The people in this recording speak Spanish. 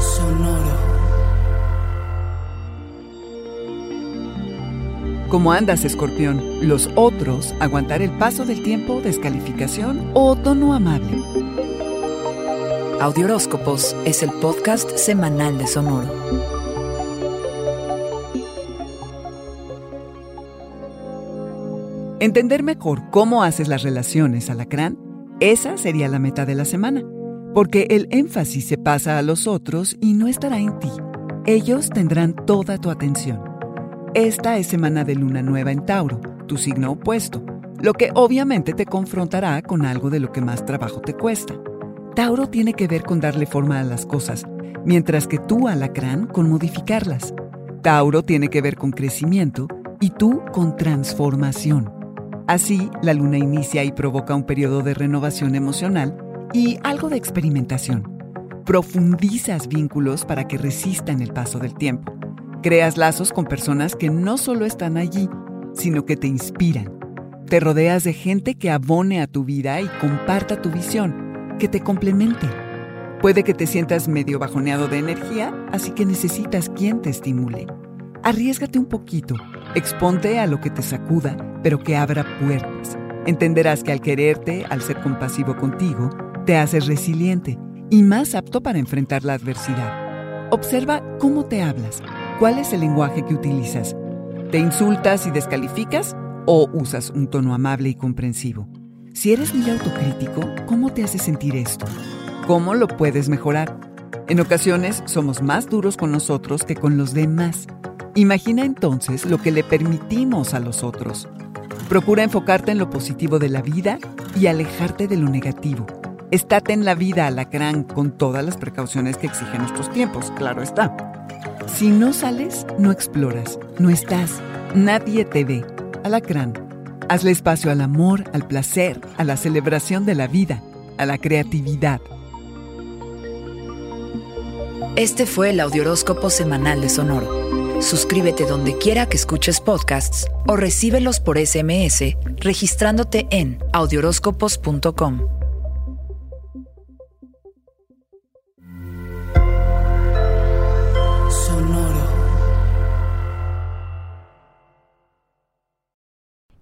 Sonoro. ¿Cómo andas, escorpión? Los otros, aguantar el paso del tiempo, descalificación o tono amable. Audioróscopos es el podcast semanal de Sonoro. Entender mejor cómo haces las relaciones, alacrán, esa sería la meta de la semana, porque el énfasis se pasa a los otros y no estará en ti. Ellos tendrán toda tu atención. Esta es semana de luna nueva en Tauro, tu signo opuesto, lo que obviamente te confrontará con algo de lo que más trabajo te cuesta. Tauro tiene que ver con darle forma a las cosas, mientras que tú, alacrán, con modificarlas. Tauro tiene que ver con crecimiento y tú con transformación. Así, la luna inicia y provoca un periodo de renovación emocional y algo de experimentación. Profundizas vínculos para que resistan el paso del tiempo. Creas lazos con personas que no solo están allí, sino que te inspiran. Te rodeas de gente que abone a tu vida y comparta tu visión, que te complemente. Puede que te sientas medio bajoneado de energía, así que necesitas quien te estimule. Arriesgate un poquito, exponte a lo que te sacuda, pero que abra puertas. Entenderás que al quererte, al ser compasivo contigo, te haces resiliente y más apto para enfrentar la adversidad. Observa cómo te hablas, cuál es el lenguaje que utilizas. ¿Te insultas y descalificas o usas un tono amable y comprensivo? Si eres muy autocrítico, ¿cómo te hace sentir esto? ¿Cómo lo puedes mejorar? En ocasiones somos más duros con nosotros que con los demás. Imagina entonces lo que le permitimos a los otros. Procura enfocarte en lo positivo de la vida y alejarte de lo negativo. Estate en la vida, alacrán, con todas las precauciones que exigen nuestros tiempos, claro está. Si no sales, no exploras, no estás, nadie te ve. Alacrán, hazle espacio al amor, al placer, a la celebración de la vida, a la creatividad. Este fue el Audioróscopo semanal de Sonoro. Suscríbete donde quiera que escuches podcasts o recíbelos por SMS registrándote en audioróscopos.com.